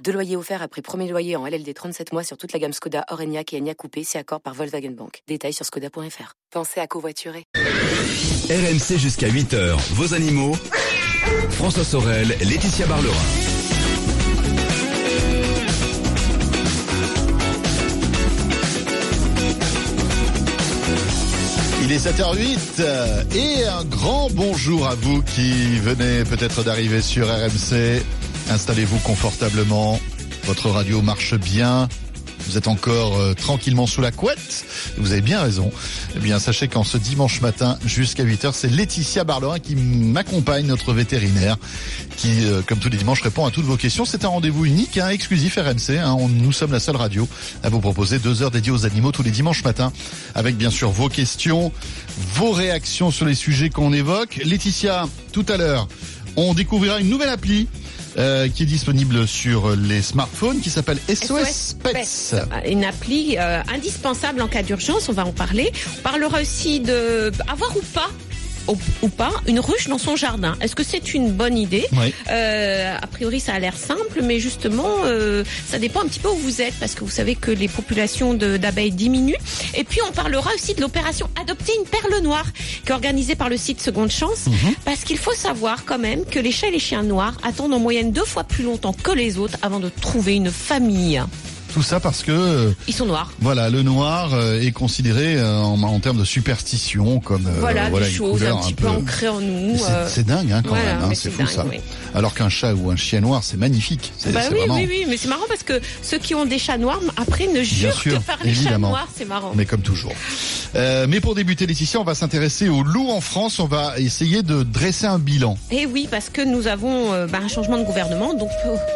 Deux loyers offerts après premier loyer en LLD 37 mois sur toute la gamme Skoda, Orenia et Enya Coupé, c'est accord par Volkswagen Bank. Détails sur skoda.fr. Pensez à covoiturer. RMC jusqu'à 8h, vos animaux. François Sorel, Laetitia Barlerin. Il est 7h08 euh, et un grand bonjour à vous qui venez peut-être d'arriver sur RMC. Installez-vous confortablement. Votre radio marche bien. Vous êtes encore euh, tranquillement sous la couette. Vous avez bien raison. Eh bien, sachez qu'en ce dimanche matin jusqu'à 8h, c'est Laetitia Barlerin qui m'accompagne, notre vétérinaire, qui, euh, comme tous les dimanches, répond à toutes vos questions. C'est un rendez-vous unique, hein, exclusif RMC. Hein. On- nous sommes la seule radio à vous proposer deux heures dédiées aux animaux tous les dimanches matins, avec bien sûr vos questions, vos réactions sur les sujets qu'on évoque. Laetitia, tout à l'heure, on découvrira une nouvelle appli euh, qui est disponible sur les smartphones qui s'appelle SOS, Pets. Une appli euh, indispensable en cas d'urgence, on va en parler. On parlera aussi de avoir ou pas ou, ou pas une ruche dans son jardin. Est-ce que c'est une bonne idée Oui. Euh, A priori, ça a l'air simple, mais justement, euh, ça dépend un petit peu où vous êtes, parce que vous savez que les populations d'abeilles diminuent. Et puis, on parlera aussi de l'opération Adopter une perle noire, qui est organisée par le site Seconde Chance, parce qu'il faut savoir quand même que les chats et les chiens noirs attendent en moyenne deux fois plus longtemps que les autres avant de trouver une famille. Tout ça parce que euh, Ils sont noirs. voilà, le noir euh, est considéré euh, en, en termes de superstition comme euh, voilà, des une choses un petit peu ancrées en nous. C'est- dingue hein, quand voilà, même, hein, c'est fou dingue, ça. oui. Alors qu'un chat ou un chien noir, c'est magnifique. C'est Bah oui, vraiment. oui, oui, mais c'est marrant parce que ceux qui ont des chats noirs, après, ne jurent sûr, que par les chats noirs, c'est marrant. Mais comme toujours. Euh, mais pour débuter Laetitia, on va s'intéresser aux loups en France. On va essayer de dresser un bilan. Et oui, parce que nous avons euh, bah, un changement de gouvernement, donc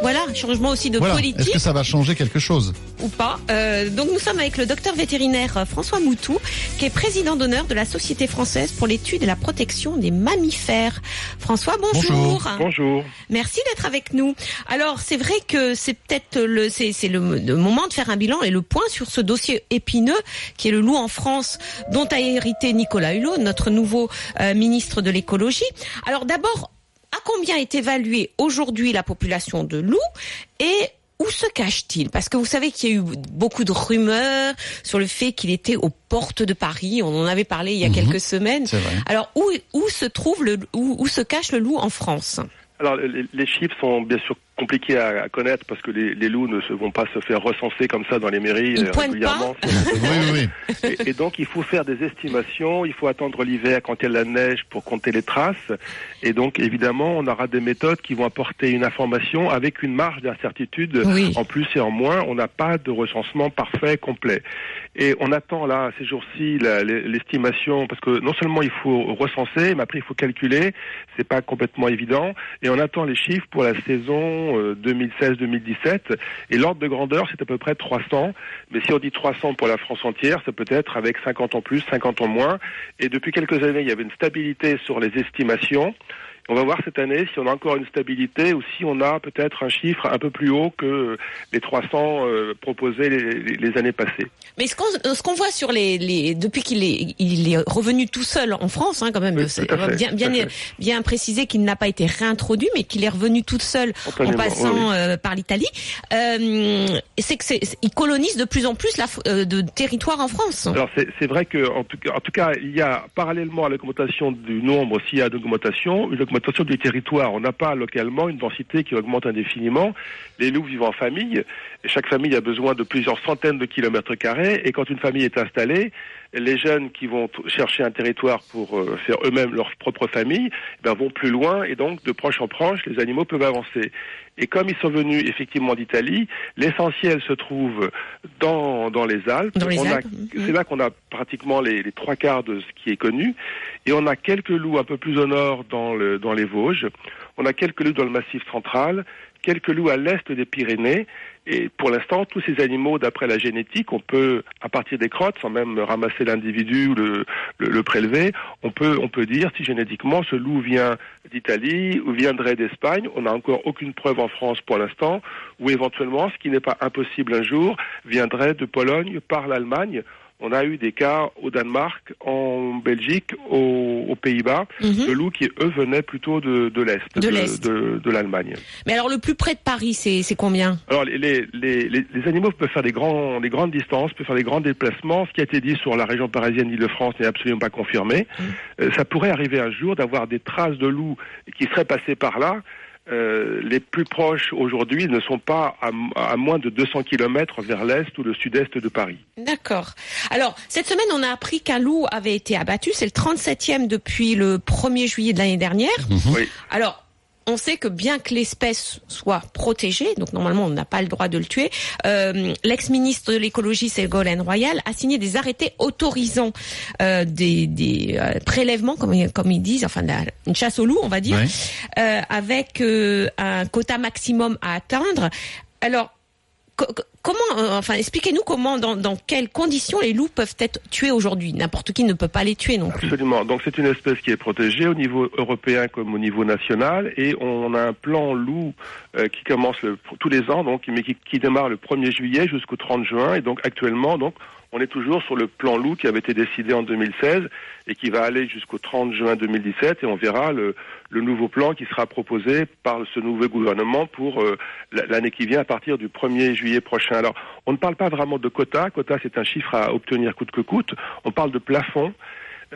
voilà, un changement aussi de Voilà. politique Est-ce que ça va changer quelque chose? Ou pas. Euh, donc nous sommes avec le docteur vétérinaire euh, François Moutou, qui est président d'honneur de la Société française pour l'étude et la protection des mammifères. François, bonjour. Bonjour. Bonjour. Merci d'être avec nous. Alors c'est vrai que c'est peut-être le c'est c'est le, le moment de faire un bilan et le point sur ce dossier épineux qui est le loup en France, dont a hérité Nicolas Hulot, notre nouveau euh, ministre de l'écologie. Alors d'abord, à combien est évaluée aujourd'hui la population de loups et où se cache-t-il? Parce que vous savez qu'il y a eu beaucoup de rumeurs sur le fait qu'il était aux portes de Paris. On en avait parlé il y a Mhm. quelques semaines. C'est vrai. Alors où, où se trouve le où, où se cache le loup en France? Alors, les, les chiffres sont bien sûr compliqués à, à connaître parce que les, les loups ne se, vont pas se faire recenser comme ça dans les mairies Ils euh, régulièrement. Oui, oui, oui. Et, et donc, il faut faire des estimations, il faut attendre l'hiver quand il y a de la neige pour compter les traces. Et donc, évidemment, on aura des méthodes qui vont apporter une information avec une marge d'incertitude Oui. en plus et en moins. On n'a pas de recensement parfait, complet. Et on attend là, ces jours-ci, l'estimation, parce que non seulement il faut recenser, mais après il faut calculer. C'est pas complètement évident. Et on attend les chiffres pour la saison euh, 2016-2017. Et l'ordre de grandeur, c'est à peu près 300. Mais si on dit 300 pour la France entière, ça peut être avec 50 en plus, 50 en moins. Et depuis quelques années, il y avait une stabilité sur les estimations. On va voir cette année si on a encore une stabilité ou si on a peut-être un chiffre un peu plus haut que les 300 euh, proposés les, les- les années passées. Mais ce qu'on ce qu'on voit sur les, les depuis qu'il est il est revenu tout seul en France hein, quand même Oui, c'est bien bien précisé qu'il n'a pas été réintroduit mais qu'il est revenu tout seul en passant oui, oui. euh, par l'Italie. Euh, c'est que c'est c'est- il colonise de plus en plus la, euh, de territoire en France. Alors c'est vrai que en tout, cas, en tout cas, il y a parallèlement à l'augmentation du nombre, s'il y a une augmentation, une augmentation du territoire. On n'a pas localement une densité qui augmente indéfiniment. Les loups vivent en famille, chaque famille a besoin de plusieurs centaines de kilomètres carrés. Et quand une famille est installée, les jeunes qui vont chercher un territoire pour euh, faire eux-mêmes leur propre famille, eh ben, vont plus loin, et donc de proche en proche, les animaux peuvent avancer. Et comme ils sont venus effectivement d'Italie, l'essentiel se trouve dans, dans les Alpes. Alpes, mhm. C'est là qu'on a pratiquement les, les trois quarts de ce qui est connu. Et on a quelques loups un peu plus au nord dans, le, dans les Vosges. On a quelques loups dans le massif central, quelques loups à l'est des Pyrénées. Et pour l'instant, tous ces animaux, d'après la génétique, on peut, à partir des crottes, sans même ramasser l'individu ou le, le, le, prélever, on peut, on peut dire si génétiquement ce loup vient d'Italie ou viendrait d'Espagne. On n'a encore aucune preuve en France pour l'instant, ou éventuellement, ce qui n'est pas impossible un jour, viendrait de Pologne par l'Allemagne on a eu des cas au Danemark, en Belgique, aux, aux Pays-Bas, Mhm. de loups qui, eux, venaient plutôt de, de l'Est, De l'Est. de, de l'Allemagne. Mais alors le plus près de Paris, c'est combien? Alors, les, les, les, les- les animaux peuvent faire des, grands, des grandes distances, peuvent faire des grands déplacements. Ce qui a été dit sur la région parisienne d'Île-de-France n'est absolument pas confirmé. Euh, ça pourrait arriver un jour d'avoir des traces de loups qui seraient passés par là. Euh, les plus proches aujourd'hui ne sont pas à, à moins de 200 kilomètres vers l'est ou le sud-est de Paris. D'accord. Alors, cette semaine, on a appris qu'un loup avait été abattu. C'est le 37e depuis le 1er juillet de l'année dernière. Oui. Alors, on sait que bien que l'espèce soit protégée, donc normalement on n'a pas le droit de le tuer, euh, l'ex-ministre de l'écologie Ségolène Royal a signé des arrêtés autorisant euh, des, des euh, prélèvements, comme, comme ils disent, enfin la- une chasse au loup, on va dire, Ouais. euh, avec euh, un quota maximum à atteindre. Alors, comment, euh, enfin, expliquez-nous comment, dans, dans quelles conditions les loups peuvent être tués aujourd'hui. N'importe qui ne peut pas les tuer non plus. Absolument. Donc c'est une espèce qui est protégée au niveau européen comme au niveau national et on a un plan loup euh, qui commence le- tous les ans donc mais qui, qui démarre le 1er juillet jusqu'au 30 juin et donc actuellement donc on est toujours sur le plan loup qui avait été décidé en 2016 et qui va aller jusqu'au 30 juin 2017 et on verra le, le nouveau plan qui sera proposé par ce nouveau gouvernement pour euh, la- l'année qui vient à partir du 1er juillet prochain. Alors on ne parle pas vraiment de quota, quota c'est un chiffre à obtenir coûte que coûte, on parle de plafond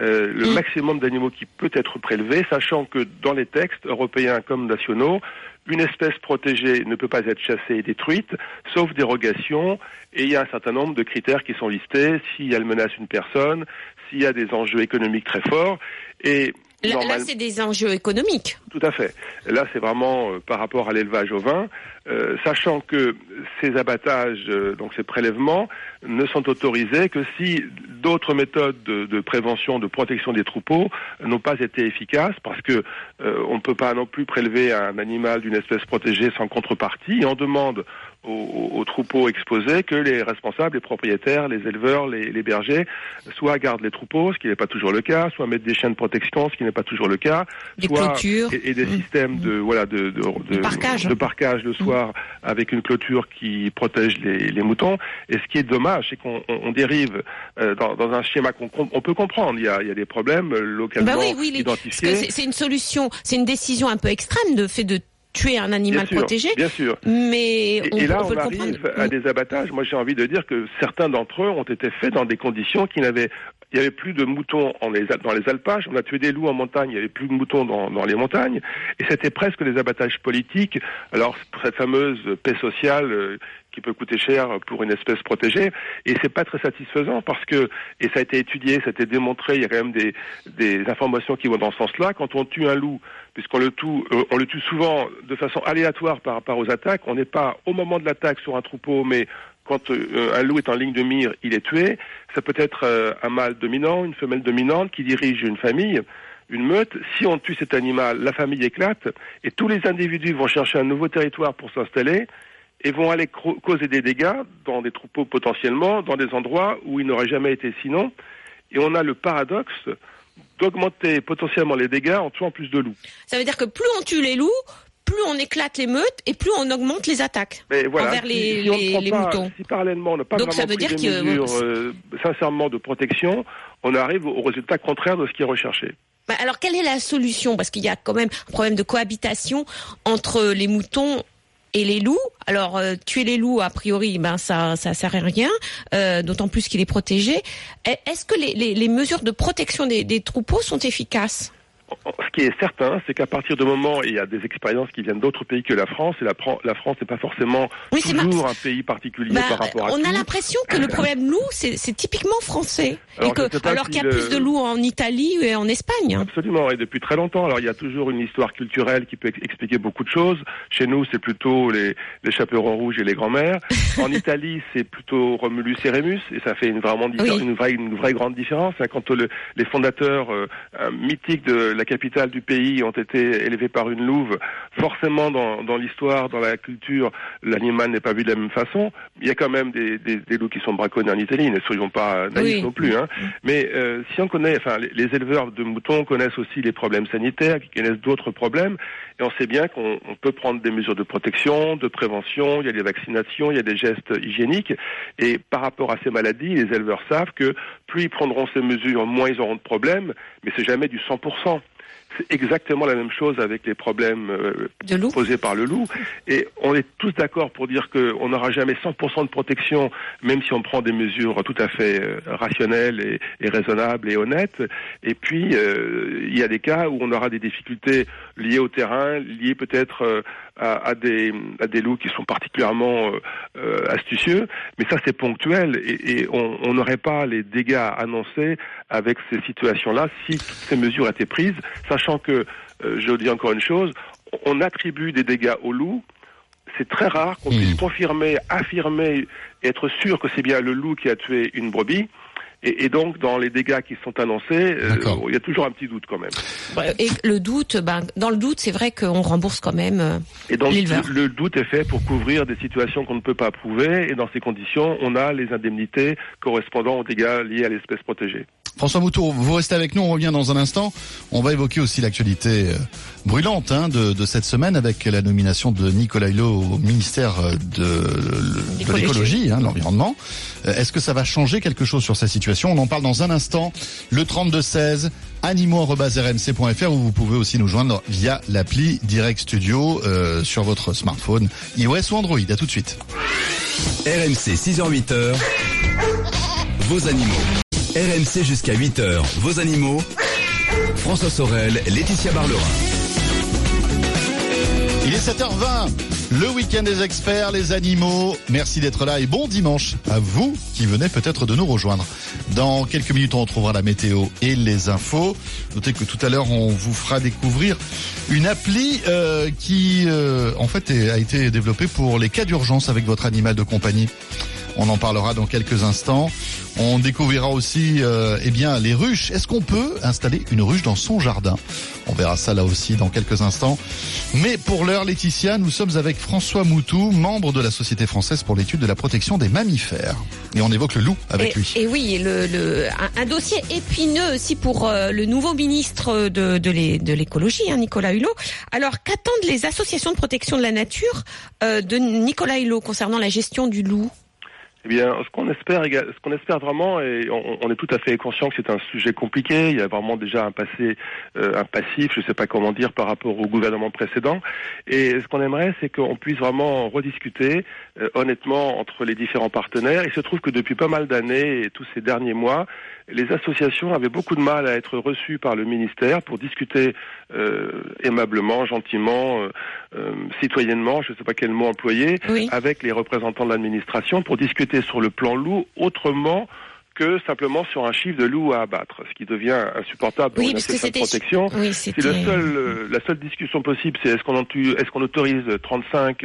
euh, le Mm. maximum d'animaux qui peut être prélevé, sachant que dans les textes européens comme nationaux, une espèce protégée ne peut pas être chassée et détruite, sauf dérogation, et il y a un certain nombre de critères qui sont listés, si elle menace une personne, s'il y a des enjeux économiques très forts, et Là, c'est des enjeux économiques. tout à fait. Là, c'est vraiment euh, par rapport à l'élevage au vin, euh, sachant que ces abattages, euh, donc ces prélèvements, ne sont autorisés que si d'autres méthodes de, de prévention, de protection des troupeaux n'ont pas été efficaces, parce que euh, on ne peut pas non plus prélever un animal d'une espèce protégée sans contrepartie. Et on demande aux, aux- aux troupeaux exposés que les responsables, les propriétaires, les éleveurs, les, les bergers, soit gardent les troupeaux, ce qui n'est pas toujours le cas, soit mettent des chiens de protection, ce qui n'est pas toujours le cas, Des soit et, et des Mm. systèmes de voilà de de, de, de parquage le soir avec une clôture qui protège les, les moutons. Et ce qui est dommage, c'est qu'on on- on dérive euh, dans, dans un schéma qu'on on peut comprendre. Il y a, il y a des problèmes euh, localement Bah oui, oui, identifiés. c'est une solution, c'est une décision un peu extrême de fait de tuer un animal bien sûr, protégé, bien sûr. mais Et, on, et là, on arrive comprendre. à des abattages. Moi, j'ai envie de dire que certains d'entre eux ont été faits dans des conditions qui n'avaient. Il n'y avait plus de moutons en les, dans les alpages. On a tué des loups en montagne. Il n'y avait plus de moutons dans, dans les montagnes. Et c'était presque des abattages politiques. Alors, cette fameuse paix sociale euh, qui peut coûter cher pour une espèce protégée. Et c'est pas très satisfaisant parce que, et ça a été étudié, ça a été démontré, il y a quand même des, des informations qui vont dans ce sens-là. Quand on tue un loup, puisqu'on le tue, euh, on le tue souvent de façon aléatoire par rapport aux attaques, on n'est pas au moment de l'attaque sur un troupeau, mais quand euh, un loup est en ligne de mire, il est tué. Ça peut être euh, un mâle dominant, une femelle dominante qui dirige une famille, une meute. Si on tue cet animal, la famille éclate et tous les individus vont chercher un nouveau territoire pour s'installer et vont aller causer des dégâts dans des troupeaux potentiellement, dans des endroits où ils n'auraient jamais été sinon. Et on a le paradoxe d'augmenter potentiellement les dégâts en tuant plus de loups. Ça veut dire que plus on tue les loups, plus on éclate les meutes et plus on augmente les attaques Mais voilà, envers si- les, si les- les pas- moutons. Si parallèlement on n'a pas Donc ça vraiment veut pris dire des que- mesures euh, sincèrement de protection, on arrive au au résultat contraire de ce qui est recherché. Bah, alors quelle est la solution? Parce qu'il y a quand même un problème de cohabitation entre les moutons et les loups. Alors euh, tuer les loups, a priori, ben ça ça sert à rien, euh, d'autant plus qu'il est protégé. Est- Est-ce que les, mesures de protection des troupeaux sont efficaces? Ce qui est certain, c'est qu'à partir du moment, et il y a des expériences qui viennent d'autres pays que la France, et la, Fran- la France n'est pas forcément Oui, toujours un pays particulier Bah, par rapport à on a l'impression que le problème loup, c'est typiquement français, Alors, et que je sais pas alors si qu'il y a le- plus de loups en Italie et en Espagne. Absolument, et depuis très longtemps. Alors il y a toujours une histoire culturelle qui peut ex- expliquer beaucoup de choses. Chez nous, c'est plutôt les, les chaperons rouges et les grands-mères. En Italie, c'est plutôt Romulus et Rémus, et ça fait une, vraiment Oui. une, vraie, une vraie grande différence. Quand le- les fondateurs euh, euh, mythiques de la capitale du pays ont été élevés par une louve, forcément dans, dans l'histoire, dans la culture, l'animal n'est pas vu de la même façon. Il y a quand même des, des, des loups qui sont braconnés en Italie, ne soyons pas naïfs Oui. non plus. Hein. Mais euh, si on connaît, enfin, les, les éleveurs de moutons connaissent aussi les problèmes sanitaires, qui connaissent d'autres problèmes, et on sait bien qu'on on peut prendre des mesures de protection, de prévention, il y a des vaccinations, il y a des gestes hygiéniques, et par rapport à ces maladies, les éleveurs savent que plus ils prendront ces mesures, moins ils auront de problèmes, mais c'est jamais du 100%. C'est exactement la même chose avec les problèmes euh, posés par le loup. Et on est tous d'accord pour dire qu'on n'aura jamais 100% de protection, même si on prend des mesures tout à fait euh, rationnelles et, et raisonnables et honnêtes. Et puis, euh, il y a des cas où on aura des difficultés liées au terrain, liées peut-être à, à des, à des loups qui sont particulièrement euh, euh, astucieux. Mais ça, c'est ponctuel et, et on n'aurait pas les dégâts annoncés avec ces situations-là si toutes ces mesures étaient prises, sachant que, euh, je dis encore une chose, on attribue des dégâts aux loups. C'est très rare qu'on Hmm. puisse confirmer, affirmer, être sûr que c'est bien le loup qui a tué une brebis. Et, et donc, dans les dégâts qui sont annoncés, euh, il y a toujours un petit doute quand même. Et le doute, ben, dans le doute, c'est vrai qu'on rembourse quand même. euh, Et donc, le doute est fait pour couvrir des situations qu'on ne peut pas prouver. Et dans ces conditions, on a les indemnités correspondant aux dégâts liés à l'espèce protégée. François Moutour, vous restez avec nous, on revient dans un instant. On va évoquer aussi l'actualité euh, brûlante hein, de, de cette semaine avec la nomination de Nicolas Hulot au ministère de, de L'écologie. hein, de l'environnement. Euh, Est-ce que ça va changer quelque chose sur sa situation? On en parle dans un instant. Le 3216 animaux.rmc.fr où vous pouvez aussi nous joindre via l'appli Direct Studio euh, sur votre smartphone iOS ou Android. À tout de suite. RMC 6h-8h, vos animaux. RMC jusqu'à 8h, vos animaux. François Sorel, Laetitia Barlerin. Il est 7h20, le week-end des experts, les animaux. Merci d'être là et bon dimanche à vous qui venez peut-être de nous rejoindre. Dans quelques minutes, on retrouvera la météo et les infos. Notez que tout à l'heure, on vous fera découvrir une appli euh, qui, euh, en fait, a été développée pour les cas d'urgence avec votre animal de compagnie. On en parlera dans quelques instants. On découvrira aussi euh, eh bien les ruches. Est-ce qu'on peut installer une ruche dans son jardin? On verra ça là aussi dans quelques instants. Mais pour l'heure, Laetitia, nous sommes avec François Moutou, membre de la Société française pour l'étude de la protection des mammifères. Et on évoque le loup avec et, lui. et oui, le, le, un, un dossier épineux aussi pour euh, le nouveau ministre de, de l'é- de l'écologie, hein, Nicolas Hulot. Alors, qu'attendent les associations de protection de la nature euh, de Nicolas Hulot concernant la gestion du loup? Eh bien, ce qu'on espère, ce qu'on espère vraiment, et on, on est tout à fait conscient que c'est un sujet compliqué. Il y a vraiment déjà un passé, euh, un passif, je ne sais pas comment dire, par rapport au gouvernement précédent. Et ce qu'on aimerait, c'est qu'on puisse vraiment rediscuter euh, honnêtement entre les différents partenaires. Il se trouve que depuis pas mal d'années et tous ces derniers mois, les associations avaient beaucoup de mal à être reçues par le ministère pour discuter euh, aimablement, gentiment, euh, euh, citoyennement, je ne sais pas quel mot employer, Oui. avec les représentants de l'administration pour discuter sur le plan loup autrement que simplement sur un chiffre de loup à abattre, ce qui devient insupportable pour Oui, une association de protection. Oui, Si c'était. le seul, euh, la seule discussion possible, c'est est-ce qu'on est-ce qu'on autorise 35,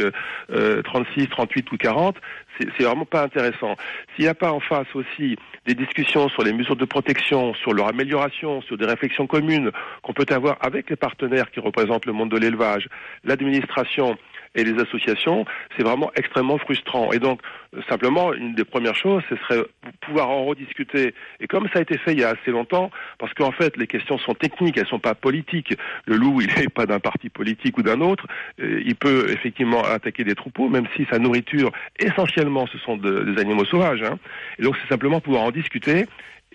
euh, 36, 38 ou 40, c'est vraiment pas intéressant. S'il n'y a pas en face aussi des discussions sur les mesures de protection, sur leur amélioration, sur des réflexions communes qu'on peut avoir avec les partenaires qui représentent le monde de l'élevage, l'administration et les associations, c'est vraiment extrêmement frustrant. Et donc, euh, simplement, une des premières choses, ce serait pouvoir en rediscuter. Et comme ça a été fait il y a assez longtemps, parce qu'en fait, les questions sont techniques, elles sont pas politiques. Le loup, il n'est pas d'un parti politique ou d'un autre. Euh, Il peut effectivement attaquer des troupeaux, même si sa nourriture, essentiellement, ce sont de- des animaux sauvages. hein. Et donc, c'est simplement pouvoir en discuter.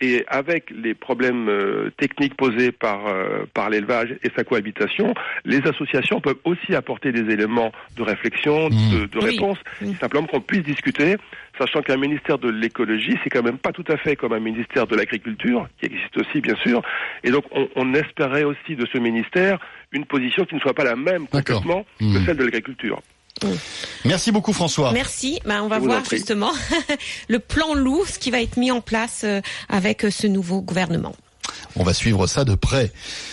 Et avec les problèmes euh, techniques posés par, euh, par l'élevage et sa cohabitation, les associations peuvent aussi apporter des éléments de réflexion, Mmh. de, de Oui. réponse, Oui. simplement qu'on puisse discuter, sachant qu'un ministère de l'écologie, c'est quand même pas tout à fait comme un ministère de l'agriculture, qui existe aussi bien sûr, et donc on, on espérait aussi de ce ministère une position qui ne soit pas la même complètement Mmh. que celle de l'agriculture. Merci beaucoup François. Merci. Ben, on va voir justement le plan loup, ce qui va être mis en place euh, avec euh, ce nouveau gouvernement. On va suivre ça de près.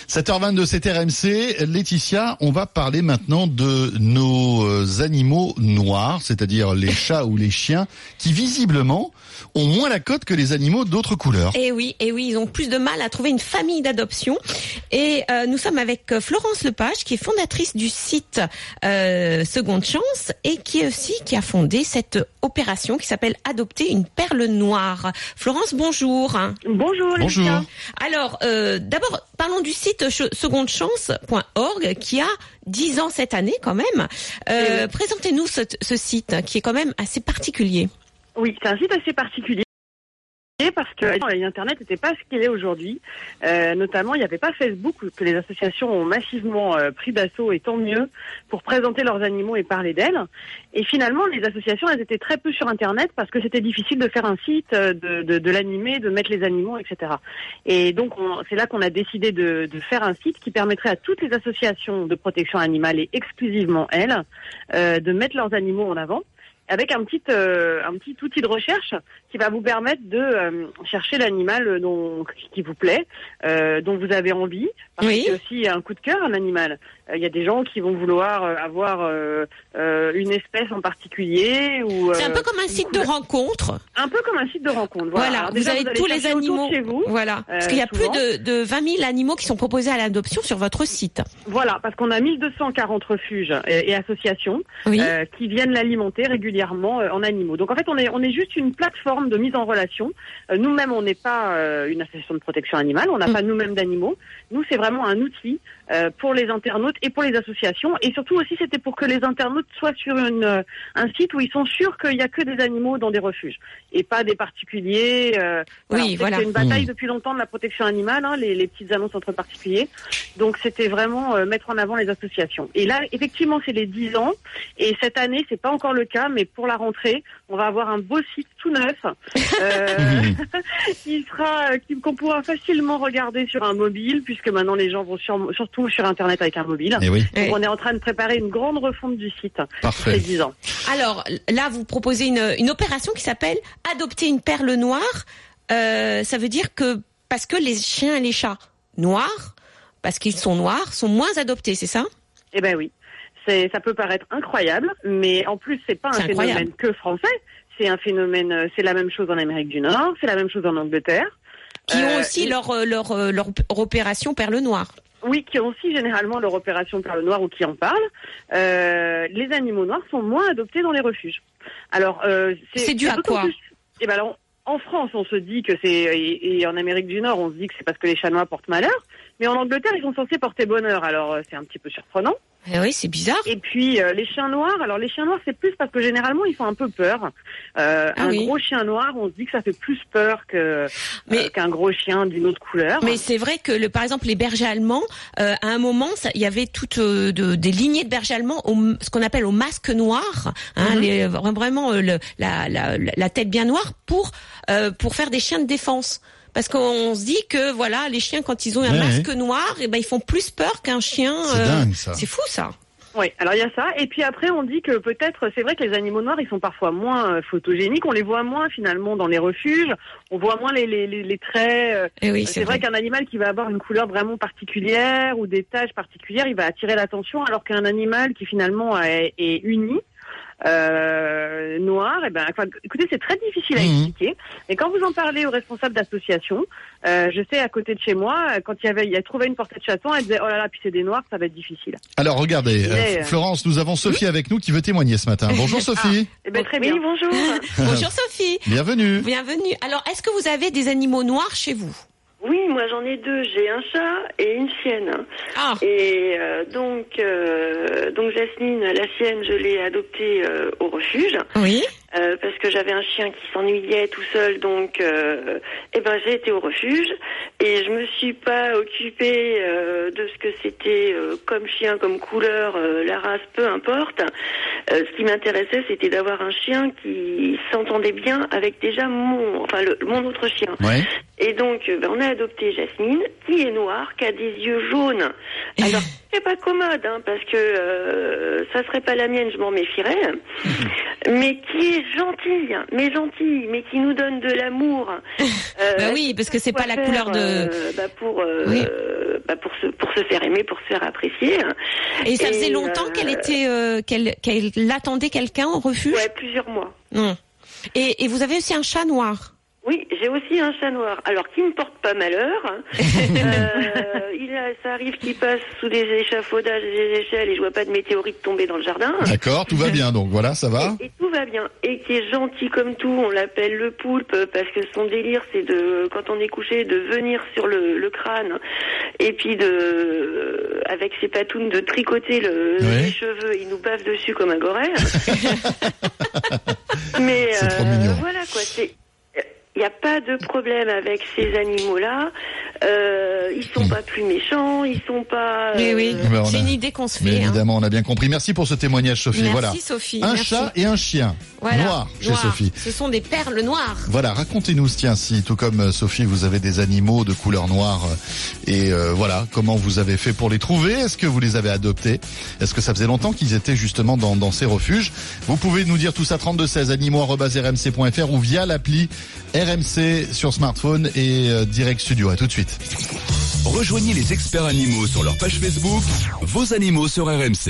7h22, c'est RMC. Laetitia, on va parler maintenant de nos euh, animaux noirs, c'est-à-dire les chats ou les chiens, qui visiblement ont moins la cote que les animaux d'autres couleurs. Et oui, et oui, ils ont plus de mal à trouver une famille d'adoption. Et euh, nous sommes avec euh, Florence Lepage, qui est fondatrice du site euh, Seconde Chance et qui est aussi qui a fondé cette opération qui s'appelle Adopter une perle noire. Florence, bonjour. Bonjour. Bonjour. Alors, euh, d'abord, parlons du site ch- secondechance.org qui a 10 ans cette année quand même. Euh, Présentez-nous ce, ce site qui est quand même assez particulier. Oui, c'est un site assez particulier. Parce que euh, Internet n'était pas ce qu'il est aujourd'hui. Euh, notamment, il n'y avait pas Facebook que les associations ont massivement euh, pris d'assaut et tant mieux pour présenter leurs animaux et parler d'elles. Et finalement, les associations, elles étaient très peu sur Internet parce que c'était difficile de faire un site, euh, de, l'animer, de mettre les animaux, etc. Et donc, on- c'est là qu'on a décidé de, de faire un site qui permettrait à toutes les associations de protection animale et exclusivement elles euh, de mettre leurs animaux en avant avec un petit euh, un petit outil de recherche qui va vous permettre de euh, chercher l'animal dont qui vous plaît, euh, dont vous avez envie. Parce Oui. que c'est aussi un coup de cœur un animal. Euh, Il y a des gens qui vont vouloir euh, avoir euh, euh, une espèce en particulier ou C'est un euh, peu comme un site de rencontre. un peu comme un site de rencontre. Voilà, Voilà, Alors vous avez tous les animaux. chez vous. Voilà, parce euh, qu'il y a souvent. plus de, de 20 000 animaux qui sont proposés à l'adoption sur votre site. Voilà, parce qu'on a 1240 refuges et, et associations Oui. euh, qui viennent l'alimenter régulièrement euh, en animaux. Donc en fait, on est on est juste une plateforme de mise en relation. Euh, nous-mêmes, on n'est pas euh, une association de protection animale, on n'a Mm. pas nous-mêmes d'animaux. Nous, c'est vraiment un outil pour les internautes et pour les associations. Et surtout aussi, c'était pour que les internautes soient sur une, un site où ils sont sûrs qu'il n'y a que des animaux dans des refuges et pas des particuliers. euh, Oui, voilà. C'est une bataille Mm. depuis longtemps de la protection animale, hein, les, les petites annonces entre particuliers. Donc c'était vraiment euh, mettre en avant les associations. Et là, effectivement, c'est les 10 ans. Et cette année, c'est pas encore le cas, mais pour la rentrée, on va avoir un beau site tout neuf euh, qui sera, euh, qu'on pourra facilement regarder sur un mobile, puisque maintenant les gens vont sur- surtout sur Internet avec un mobile. Eh oui, Donc Ouais. on est en train de préparer une grande refonte du site parfait. ces 10 ans. Alors là, vous proposez une, une opération qui s'appelle Adopter une perle noire. Euh, ça veut dire que parce que les chiens et les chats noirs, parce qu'ils sont noirs, sont moins adoptés, c'est ça? Eh ben oui. C'est, ça peut paraître incroyable, mais en plus, c'est pas un C'est phénomène incroyable. que français. C'est un phénomène, euh, c'est la même chose en Amérique du Nord, c'est la même chose en Angleterre. Qui ont Euh, aussi leur, euh, leur, leur opération perle noire. Oui, qui ont aussi généralement leur opération Perle Noire ou qui en parlent. Euh, les animaux noirs sont moins adoptés dans les refuges. Alors, euh, C'est dû à quoi plus- Eh ben alors, en France, on se dit que c'est et, et en Amérique du Nord, on se dit que c'est parce que les chats noirs portent malheur. Mais en Angleterre, ils sont censés porter bonheur. Alors, c'est un petit peu surprenant. Eh oui, c'est bizarre. Et puis euh, les chiens noirs, alors les chiens noirs c'est plus parce que généralement ils font un peu peur. Euh, Ah un oui. gros chien noir, on se dit que ça fait plus peur que Mais- euh, qu'un gros chien d'une autre couleur. Mais c'est vrai que, le, par exemple, les bergers allemands, euh, à un moment, il y avait toutes euh, de- des lignées de bergers allemands, au, ce qu'on appelle au masque noir, hein, Mhm. les- vraiment euh, le- la, la, la tête bien noire, pour euh, pour faire des chiens de défense. Parce qu'on se dit que voilà, les chiens quand ils ont un Ouais, masque noir, et ben ils font plus peur qu'un chien. C'est euh, dingue ça. C'est fou ça. Oui, alors il y a ça. Et puis après, on dit que peut-être, c'est vrai que les animaux noirs, ils sont parfois moins euh, photogéniques. On les voit moins finalement dans les refuges. On voit moins les, les, les, les traits. euh, Et oui, c'est vrai, qu'un animal qui va avoir une couleur vraiment particulière ou des taches particulières, il va attirer l'attention, alors qu'un animal qui finalement est, est uni. Euh, noir, et ben, enfin, écoutez, c'est très difficile à Mhm. expliquer. Et quand vous en parlez aux responsables d'associations, euh, je sais à côté de chez moi, euh, quand il y avait, il a trouvé une portée de chaton, elle disait oh là là, puis c'est des noirs, ça va être difficile. Alors regardez, euh, Florence, nous avons Sophie avec nous qui veut témoigner ce matin. Bonjour Sophie, Eh ben, très bien. Oui, bonjour. Bonjour Sophie. bienvenue. Bienvenue. Alors, est-ce que vous avez des animaux noirs chez vous? Oui, moi j'en ai deux. J'ai un chat et une chienne. Ah, Et euh, donc, euh, donc Jasmine, la chienne, je l'ai adoptée euh, au refuge oui. Euh, parce que j'avais un chien qui s'ennuyait tout seul. Donc, euh, eh ben j'ai été au refuge et je me suis pas occupée euh, de ce que c'était euh, comme chien, comme couleur, euh, la race, peu importe. Euh, ce qui m'intéressait, c'était d'avoir un chien qui s'entendait bien avec déjà mon, enfin le, mon autre chien. Ouais. Et donc, ben, on a adopté Jasmine, qui est noire, qui a des yeux jaunes. Alors, c'est pas commode, hein, parce que euh, ça serait pas la mienne, je m'en méfierais. mais qui est gentille, mais gentille, mais qui nous donne de l'amour. Euh, Bah oui, parce que c'est pas la faire, couleur de. euh, bah, pour euh, Oui. bah, pour se pour se faire aimer, pour se faire apprécier. Et ça faisait longtemps qu'elle était, qu'elle, qu'elle attendait quelqu'un au refuge? Ouais, plusieurs mois. Non. Et, et vous avez aussi un chat noir. Oui, j'ai aussi un chat noir. Alors, qui ne porte pas malheur. euh, il a, ça arrive qu'il passe sous des échafaudages des échelles et je vois pas de météorite tomber dans le jardin. D'accord, tout va bien donc, voilà, ça va Et, et tout va bien. Et qui est gentil comme tout, on l'appelle le poulpe parce que son délire c'est de, quand on est couché, de venir sur le, le crâne et puis de, avec ses patounes, de tricoter le, les cheveux. Il nous bave dessus comme un gorille. Mais trop euh, mignon. voilà quoi, c'est. Il n'y a pas de problème avec ces animaux-là. Euh, ils sont pas plus méchants, ils sont pas. Oui, euh, oui. Ben, C'est a- une idée qu'on se Mais fait. hein. évidemment, on a bien compris. Merci pour ce témoignage, Sophie. Merci voilà. Sophie. Un merci. chat et un chien. Voilà. Noir chez Noir. Sophie. Ce sont des perles noires. Voilà, racontez-nous, tiens, si tout comme euh, Sophie, vous avez des animaux de couleur noire, euh, et euh, voilà, comment vous avez fait pour les trouver? Est-ce que vous les avez adoptés? Est-ce que ça faisait longtemps qu'ils étaient justement dans, dans ces refuges? Vous pouvez nous dire tout ça 3216 animaux@rmc.fr ou via l'appli RMC sur smartphone et euh, direct studio. À tout de suite. Rejoignez les experts animaux sur leur page Facebook, vos animaux sur RMC.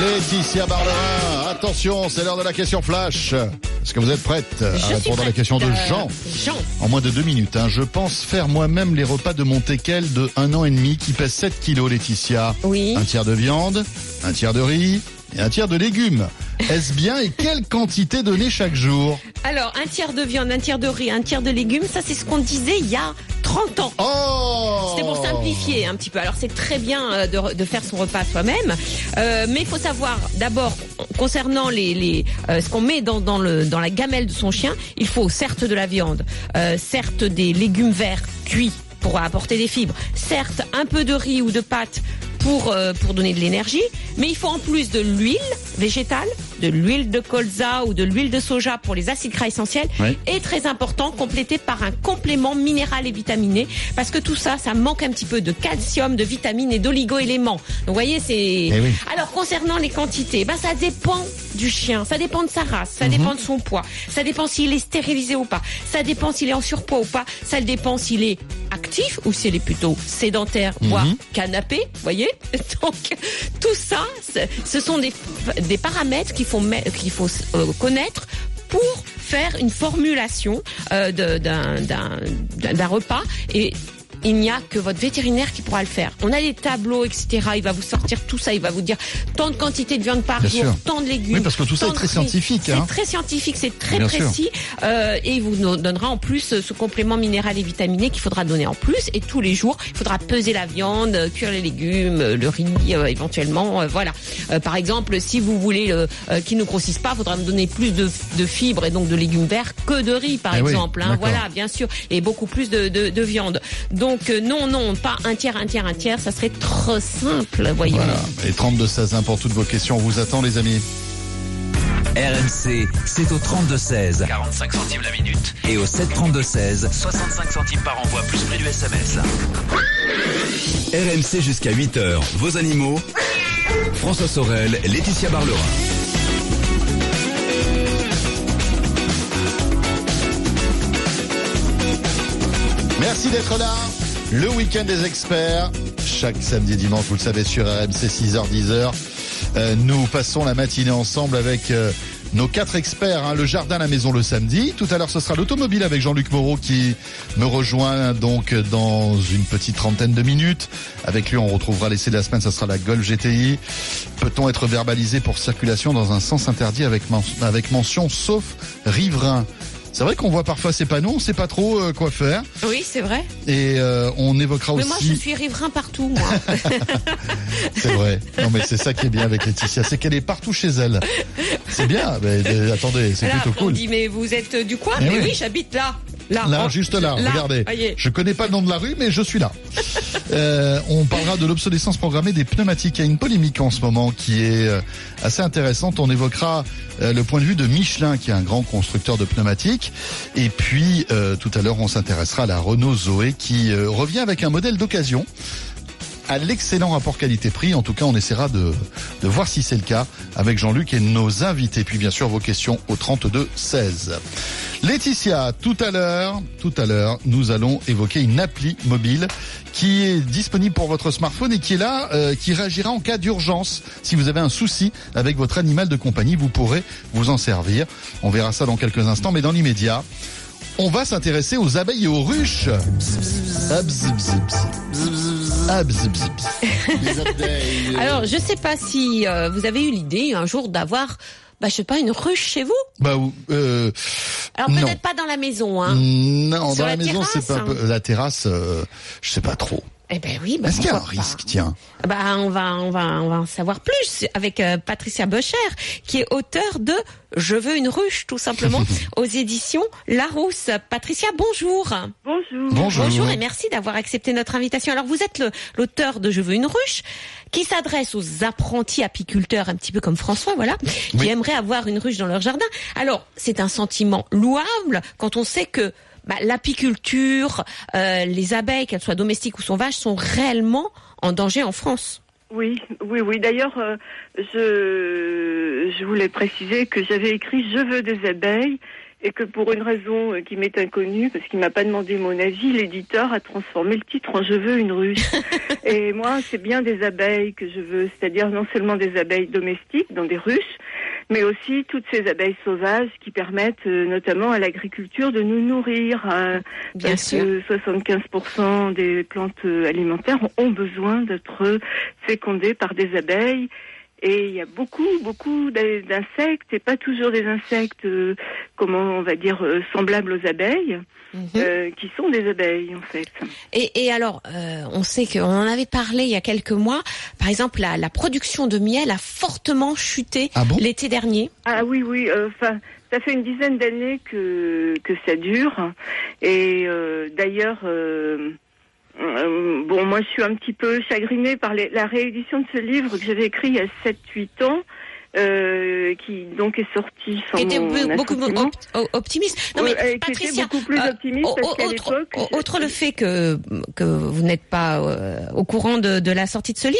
Laetitia Barlerin, attention, c'est l'heure de la question flash. Est-ce que vous êtes prête à Je répondre à la question de Euh, Jean Jean. En moins de deux minutes, hein. je pense faire moi-même les repas de mon teckel de un an et demi qui pèse 7 kilos, Laetitia. Oui. Un tiers de viande, un tiers de riz et un tiers de légumes. Est-ce bien et quelle quantité donner chaque jour Alors, un tiers de viande, un tiers de riz, un tiers de légumes, ça c'est ce qu'on disait il y a 30 ans. Oh C'était pour simplifier un petit peu. Alors c'est très bien euh, de, de faire son repas soi-même, euh, mais il faut savoir d'abord concernant les, les euh, ce qu'on met dans, dans le dans la gamelle de son chien, il faut certes de la viande, euh, certes des légumes verts cuits pour apporter des fibres, certes un peu de riz ou de pâtes pour euh, pour donner de l'énergie, mais il faut en plus de l'huile végétale, de l'huile de colza ou de l'huile de soja pour les acides gras essentiels Oui. et très important complété par un complément minéral et vitaminé parce que tout ça ça manque un petit peu de calcium, de vitamines et d'oligo-éléments. Donc vous voyez c'est Eh oui. alors concernant les quantités, ben ça dépend du chien, ça dépend de sa race, ça dépend de son poids, ça dépend s'il est stérilisé ou pas, ça dépend s'il est en surpoids ou pas, ça dépend s'il est actif ou s'il est plutôt sédentaire, voire canapé, vous voyez Donc tout ça, ce sont des, des paramètres qu'il faut, qu'il faut euh, connaître pour faire une formulation euh, d'un repas et il n'y a que votre vétérinaire qui pourra le faire. On a des tableaux, etc. Il va vous sortir tout ça. Il va vous dire tant de quantité de viande par Bien jour, sûr. tant de légumes. Oui, parce que tout ça est de très scientifique, C'est hein. très scientifique, c'est très Bien précis. Euh, et il vous donnera en plus euh, ce complément minéral et vitaminé qu'il faudra donner en plus. Et tous les jours, il faudra peser la viande, euh, cuire les légumes, euh, le riz euh, éventuellement. euh, voilà. Euh, par exemple, si vous voulez qu'il ne grossisse pas, il faudra me donner plus de, de fibres et donc de légumes verts que de riz, par Eh oui, exemple. hein. voilà, bien sûr. Et beaucoup plus de, de, de viande. Donc euh, non, non, pas un tiers, un tiers, un tiers. Ça serait trop simple, voyons. Voilà. Et 32 16 hein, pour toutes vos questions. On vous attend, les amis. RMC, c'est au 32-16 45 centimes la minute. et au 732-16 65 centimes par envoi, plus prix du SMS. RMC jusqu'à 8h, vos animaux. François Sorel, Laetitia Barlerin. Merci d'être là. Le week-end des experts. Chaque samedi et dimanche, vous le savez, sur RMC 6h, 10h. Euh, nous passons la matinée ensemble avec euh, nos quatre experts. hein. le jardin, la maison le samedi. Tout à l'heure, ce sera l'automobile avec Jean-Luc Moreau qui me rejoint donc dans une petite trentaine de minutes. Avec lui, on retrouvera l'essai de la semaine, ce sera la Golf GTI. Peut-on être verbalisé pour circulation dans un sens interdit avec, avec mention sauf riverain? C'est vrai qu'on voit parfois ces panneaux, on sait pas trop euh, quoi faire. Oui, c'est vrai. Et euh, on évoquera Mais aussi. moi, je suis riverain partout, moi. C'est vrai. Non, mais c'est ça qui est bien avec Laetitia, c'est qu'elle est partout chez elle. C'est bien. Mais, attendez, c'est plutôt on cool. dit, mais vous êtes euh, du coin? Eh Mais oui. oui, j'habite là. Là, Là, Oh, juste là, regardez. voyez. Je connais pas le nom de la rue, mais je suis là. Euh, on parlera de l'obsolescence programmée des pneumatiques. Il y a une polémique en ce moment qui est euh, assez intéressante. On évoquera euh, le point de vue de Michelin, qui est un grand constructeur de pneumatiques. Et puis, euh, tout à l'heure, on s'intéressera à la Renault Zoé, qui euh, revient avec un modèle d'occasion à l'excellent rapport qualité-prix. En tout cas, on essaiera de, de voir si c'est le cas avec Jean-Luc et nos invités. Puis bien sûr, vos questions au 32 16. Laetitia, tout à l'heure, tout à l'heure, nous allons évoquer une appli mobile qui est disponible pour votre smartphone et qui est là, euh, qui réagira en cas d'urgence. Si vous avez un souci avec votre animal de compagnie, vous pourrez vous en servir. On verra ça dans quelques instants, mais dans l'immédiat, On va s'intéresser aux abeilles et aux ruches. Ah, bzz, bzz, bzz. Les abeilles. Alors, je sais pas si euh, vous avez eu l'idée un jour d'avoir, bah, je sais pas, une ruche chez vous? Bah, euh, Alors peut-être pas dans la maison, hein. non, Sur dans la, la maison, c'est terrasse, pas hein. la terrasse. euh, je sais pas trop. Eh ben oui, bah, Est-ce qu'il y a un risque, tiens Bah, on va, on va, on va en savoir plus avec euh, Patricia Bocher, qui est auteur de Je veux une ruche, tout simplement, aux éditions Larousse. Patricia, bonjour. Bonjour. Bonjour. et merci d'avoir accepté notre invitation. Alors, vous êtes l'auteur de Je veux une ruche, qui s'adresse aux apprentis apiculteurs, un petit peu comme François, voilà, qui aimeraient avoir une ruche dans leur jardin. Alors, c'est un sentiment louable quand on sait que bah, l'apiculture, euh, les abeilles, qu'elles soient domestiques ou sauvages, sont réellement en danger en France. Oui, oui, oui. D'ailleurs, euh, je, je voulais préciser que j'avais écrit Je veux des abeilles et que pour une raison qui m'est inconnue, parce qu'il m'a pas demandé mon avis, l'éditeur a transformé le titre en Je veux une ruche. et moi, c'est bien des abeilles que je veux, c'est-à-dire non seulement des abeilles domestiques dans des ruches, mais aussi toutes ces abeilles sauvages qui permettent euh, notamment à l'agriculture de nous nourrir. euh, Bien parce sûr. que 75% des plantes euh, alimentaires ont besoin d'être fécondées par des abeilles. Et il y a beaucoup, beaucoup d'insectes, et pas toujours des insectes, euh, comment on va dire, euh, semblables aux abeilles, Mhm. euh, qui sont des abeilles en fait. Et, et alors, euh, on sait qu'on en avait parlé il y a quelques mois. Par exemple, la, la production de miel a fortement chuté Ah bon? l'été dernier. Ah oui, oui. euh, Enfin, ça fait une dizaine d'années que que ça dure. Et euh, d'ailleurs, euh, euh, bon, moi, je suis un petit peu chagrinée par les- la réédition de ce livre que j'avais écrit il y a 7-8 ans. euh, qui donc est sorti sans qui était mon be- beaucoup assentiment. op- optimiste. Non mais euh, Patricia, beaucoup plus euh, optimiste au- parce autre, l'époque, au- outre le fait que que vous n'êtes pas euh, au courant de, de la sortie de ce livre,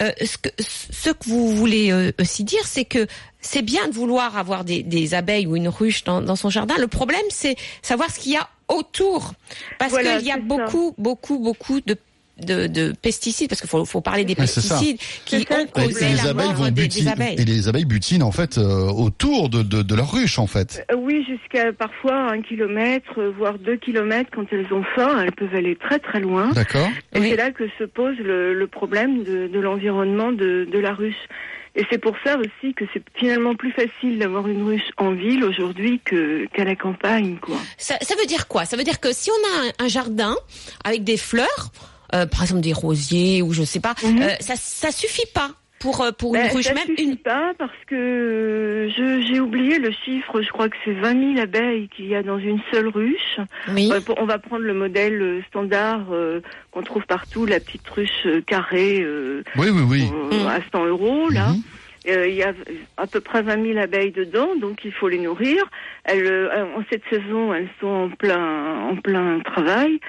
euh, ce que ce que vous voulez euh, aussi dire, c'est que c'est bien de vouloir avoir des, des abeilles ou une ruche dans, dans son jardin. Le problème, c'est savoir ce qu'il y a autour, parce Voilà, qu'il y a ça. beaucoup, beaucoup, beaucoup de de, de pesticides, parce qu'il faut, faut parler des pesticides qui ont Et, causé et les la abeilles mort vont des, abeilles. et les abeilles butinent en fait euh, autour de, de, de leur ruche en fait. Euh, Oui, jusqu'à parfois un kilomètre, euh, voire deux kilomètres quand elles ont faim. Elles peuvent aller très très loin. D'accord. Et Oui. c'est là que se pose le, le problème de, de l'environnement de, de la ruche. Et c'est pour ça aussi que c'est finalement plus facile d'avoir une ruche en ville aujourd'hui que qu'à la campagne, quoi. Ça, ça veut dire quoi? Ça veut dire que si on a un, un jardin avec des fleurs, euh, par exemple des rosiers ou je sais pas, Mhm. euh, ça ça suffit pas pour euh, pour une Ben, ruche ça même une. pas parce que euh, je j'ai oublié le chiffre. Je crois que c'est 20 000 abeilles qu'il y a dans une seule ruche. Oui. On va prendre le modèle euh, standard euh, qu'on trouve partout, la petite ruche carrée euh, Oui, oui, oui. euh, Mm. à 100 euros là. Mhm. Euh, Il y a à peu près 20 000 abeilles dedans, donc il faut les nourrir. Elles, euh, en cette saison, elles sont en plein, en plein travail,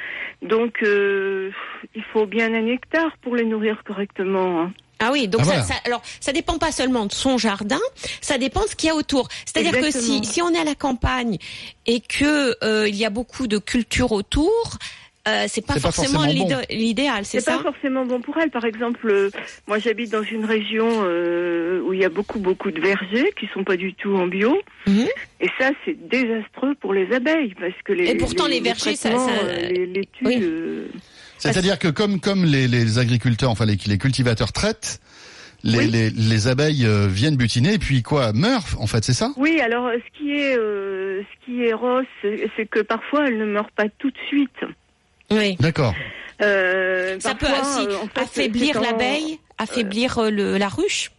donc euh, il faut bien un hectare pour les nourrir correctement. hein. Ah oui, donc Ah, ça, voilà. ça- alors ça dépend pas seulement de son jardin, ça dépend de ce qu'il y a autour. C'est-à-dire que si si on est à la campagne et que euh, il y a beaucoup de culture autour, euh, c'est pas forcément, forcément bon. l'idéal, c'est C'est pas ça? forcément bon pour elles. Par exemple, euh, moi j'habite dans une région euh, où il y a beaucoup beaucoup de vergers qui sont pas du tout en bio, Mhm. et ça c'est désastreux pour les abeilles parce que les Et pourtant, les vergers, ça- ça- les, les. Oui. C'est-à-dire que comme comme les, les agriculteurs, enfin les, les cultivateurs traitent, les, Oui. les, les abeilles euh, viennent butiner et puis quoi meurent en fait, c'est ça? Oui, alors euh, ce qui est euh, ce qui est rose, c'est que parfois elles ne meurent pas tout de suite. Oui. D'accord. Euh, Ça peut aussi euh, en fait, affaiblir l'abeille, affaiblir euh, le, la ruche?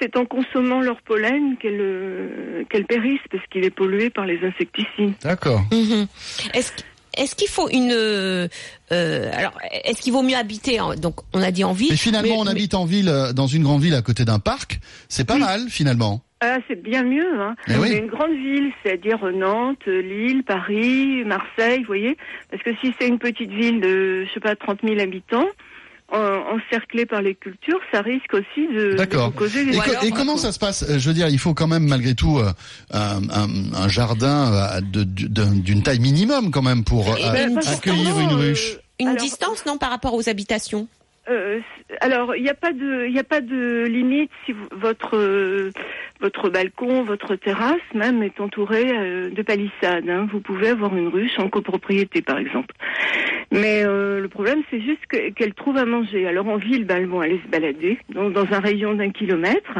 C'est en consommant leur pollen qu'elles euh, qu'elles périssent parce qu'il est pollué par les insecticides. D'accord. Mhm. Est-ce qu- est-ce qu'il faut une euh, euh, alors est-ce qu'il vaut mieux habiter en, donc on a dit en ville Mais finalement, mais- on mais- habite en ville, euh, dans une grande ville à côté d'un parc. C'est pas Oui. mal finalement. Ah, c'est bien mieux. Hein. Eh oui. C'est une grande ville, c'est-à-dire Nantes, Lille, Paris, Marseille, vous voyez. Parce que si c'est une petite ville de, je sais pas, 30 000 habitants, en- encerclée par les cultures, ça risque aussi de, causer Et, des co- alors, et comment ça se passe Euh, Je veux dire, il faut quand même malgré tout euh, un, jardin euh, d'une taille minimum quand même pour euh, Et- Ben, accueillir une euh, ruche. une alors, distance non par rapport aux habitations Euh, alors, il n'y a pas de, il n'y a pas de limite si vous- votre euh, votre balcon, votre terrasse même est entouré euh, de palissades. hein. Vous pouvez avoir une ruche en copropriété, par exemple. Mais euh, le problème, c'est juste que- qu'elles trouvent à manger. Alors en ville, ben, elles vont aller se balader dans, dans un rayon d'un kilomètre.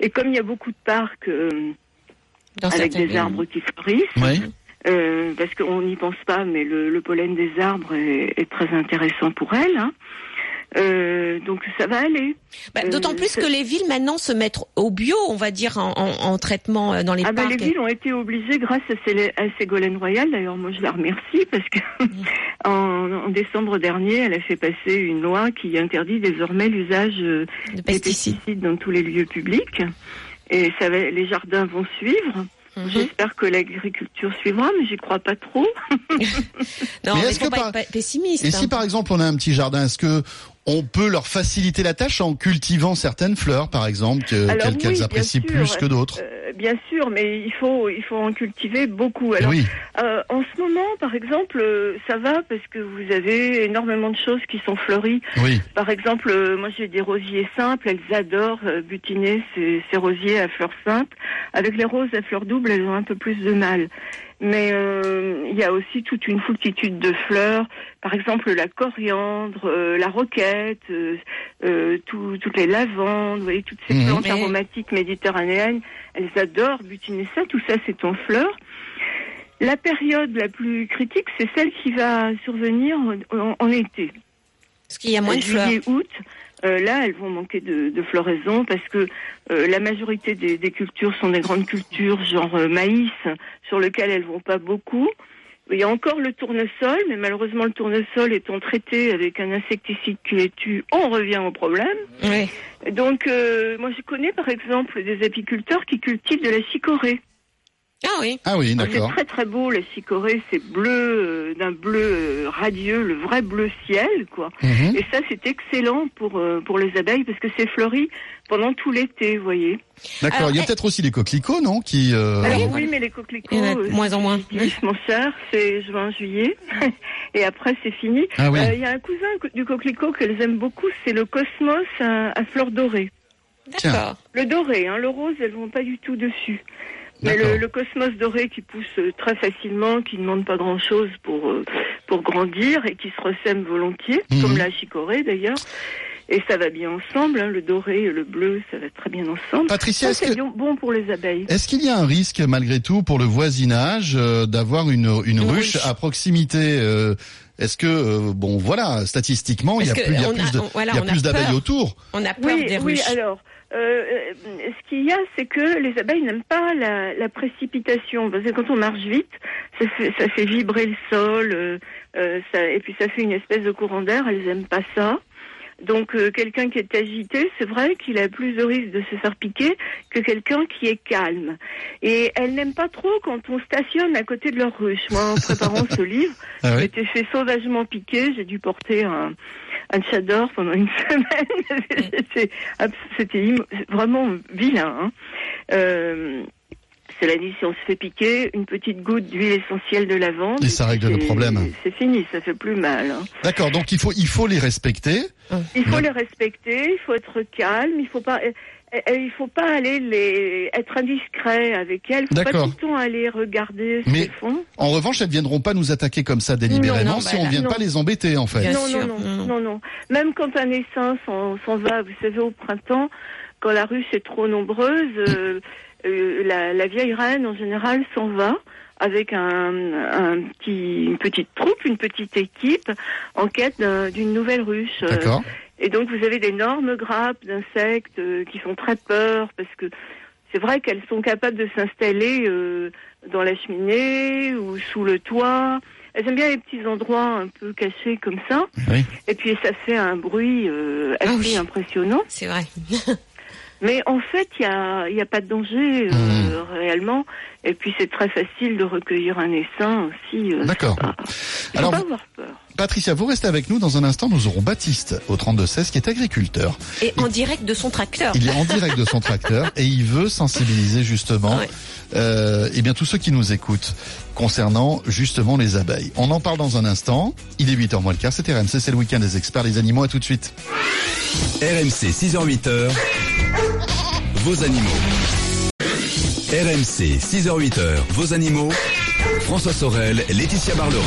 Et comme il y a beaucoup de parcs euh, Dans avec des villes. arbres qui fleurissent, Oui. euh, parce qu'on n'y pense pas, mais le, le pollen des arbres est, est très intéressant pour elles. hein. Euh, donc ça va aller. Bah, Euh, D'autant plus que les villes maintenant se mettent au bio, on va dire, en, en- en traitement euh, dans les Ah ben, parcs. les villes ont été obligées grâce à, Célé- à Ségolène Royal. D'ailleurs, moi je la remercie parce que en, en décembre dernier, elle a fait passer une loi qui interdit désormais l'usage de des pesticides. pesticides dans tous les lieux publics. Et ça va, les jardins vont suivre. Mhm. J'espère que l'agriculture suivra, mais j'y crois pas trop. Non, Mais mais, est-ce faut que pas par- être pessimiste. Et si hein. par exemple on a un petit jardin, est-ce que on peut leur faciliter la tâche en cultivant certaines fleurs, par exemple, qu'elles oui, apprécient sûr. plus que d'autres Euh, bien sûr, mais il faut il faut en cultiver beaucoup. Alors Oui, euh, en ce moment, par exemple, euh, ça va parce que vous avez énormément de choses qui sont fleuries. oui. Par exemple, moi j'ai des rosiers simples, elles adorent butiner ces, ces rosiers à fleurs simples. Avec les roses à fleurs doubles, elles ont un peu plus de mal. Mais euh, il y a aussi toute une foultitude de fleurs, par exemple la coriandre, euh, la roquette, euh, euh, tout- toutes les lavandes, vous voyez, toutes ces Mhm. plantes Mais- aromatiques méditerranéennes, elles adorent butiner ça, tout ça c'est en fleurs. La période la plus critique, c'est celle qui va survenir en- en- en été Parce qu'il y a moins de fleurs. juillet, août, euh, là, elles vont manquer de, de floraison parce que euh, la majorité des, des cultures sont des grandes cultures, genre euh, maïs, sur lesquelles elles vont pas beaucoup. Il y a encore le tournesol, mais malheureusement, le tournesol étant traité avec un insecticide qui les tue, on revient au problème. Oui. Donc, euh, moi, je connais par exemple des apiculteurs qui cultivent de la chicorée. Ah oui. Ah oui, C'est d'accord. très très beau, la chicorée, c'est bleu, euh, d'un bleu euh, radieux, le vrai bleu ciel, quoi. Mhm. Et ça, c'est excellent pour euh, pour les abeilles parce que c'est fleuri pendant tout l'été, vous voyez. D'accord. Il y a eh- peut-être aussi les coquelicots, non Qui. euh, Alors oui, mais les coquelicots, Il y en a de moins en moins. c'est mon cher, c'est juin, juillet, et après c'est fini. Ah oui. Euh, Il y a un cousin co- du coquelicot qu'elles aiment beaucoup, c'est le cosmos à, à fleurs dorées. D'accord. Le doré, hein, le rose, elles vont pas du tout dessus. Mais le, le cosmos doré qui pousse euh, très facilement, qui ne demande pas grand-chose pour euh, pour grandir et qui se ressème volontiers, Mhm. comme la chicorée d'ailleurs. Et ça va bien ensemble, hein, le doré et le bleu, ça va très bien ensemble. Patricia, c'est que- bien- bon pour les abeilles. Est-ce qu'il y a un risque malgré tout pour le voisinage euh, d'avoir une, une, Une ruche, ruche. à proximité euh, Est-ce que euh, bon voilà statistiquement il y a plus, que voilà, d'abeilles autour. On a peur Oui, des oui, ruches. alors, euh, euh, ce qu'il y a, c'est que les abeilles n'aiment pas la, la précipitation. Parce que quand on marche vite, ça fait, ça fait vibrer le sol, euh, euh, ça, et puis ça fait une espèce de courant d'air, elles n'aiment pas ça. Donc euh, quelqu'un qui est agité, c'est vrai qu'il a plus de risque de se faire piquer que quelqu'un qui est calme. Et elles n'aiment pas trop quand on stationne à côté de leur ruche. Moi, en préparant ce livre, Ah oui. m'étais fait sauvagement piquer. J'ai dû porter un, un chador pendant une semaine. C'était vraiment vilain. hein. Euh, cela dit, si on se fait piquer, une petite goutte d'huile essentielle de lavande. Et ça règle le problème. C'est fini, ça fait plus mal. hein. D'accord. Donc il faut il faut les respecter. Il faut les respecter, il faut être calme, il faut pas, il faut pas aller les être indiscret avec elles. Il faut pas D'accord. tout le temps aller regarder ce qu'elles font. En revanche, elles viendront pas nous attaquer comme ça délibérément Non, non, si bah on là, vient non. pas les embêter en fait. Bien non, sûr, non, non, non, non. Même quand un essaim s'en s'en va, vous savez, au printemps, quand la ruche est trop nombreuse, euh, euh, la, la vieille reine, en général, s'en va avec un, un petit, une petite troupe, une petite équipe, en quête d'un- d'une nouvelle ruche. Euh, D'accord. Et donc, vous avez d'énormes grappes d'insectes euh, qui font très peur, parce que c'est vrai qu'elles sont capables de s'installer euh, dans la cheminée ou sous le toit. Elles aiment bien les petits endroits un peu cachés comme ça. Oui. Et puis ça fait un bruit euh, assez Ah oui. impressionnant. C'est vrai. Mais en fait, il n'y a, il y a pas de danger euh, Mhm. réellement. Et puis c'est très facile de recueillir un essaim aussi. euh, D'accord. Alors, pas avoir peur. Patricia, vous restez avec nous. Dans un instant, nous aurons Baptiste au 3216 qui est agriculteur. Et en direct de son tracteur. Il est en direct de son tracteur et il veut sensibiliser justement Ouais. euh, eh bien tous ceux qui nous écoutent concernant justement les abeilles. On en parle dans un instant. Il est 8h moins le quart, c'est RMC, c'est le week-end des experts les animaux. À tout de suite. RMC 6h-8h. Vos animaux. RMC, 6h-8h, vos animaux. François Sorel, Laetitia Barlerin.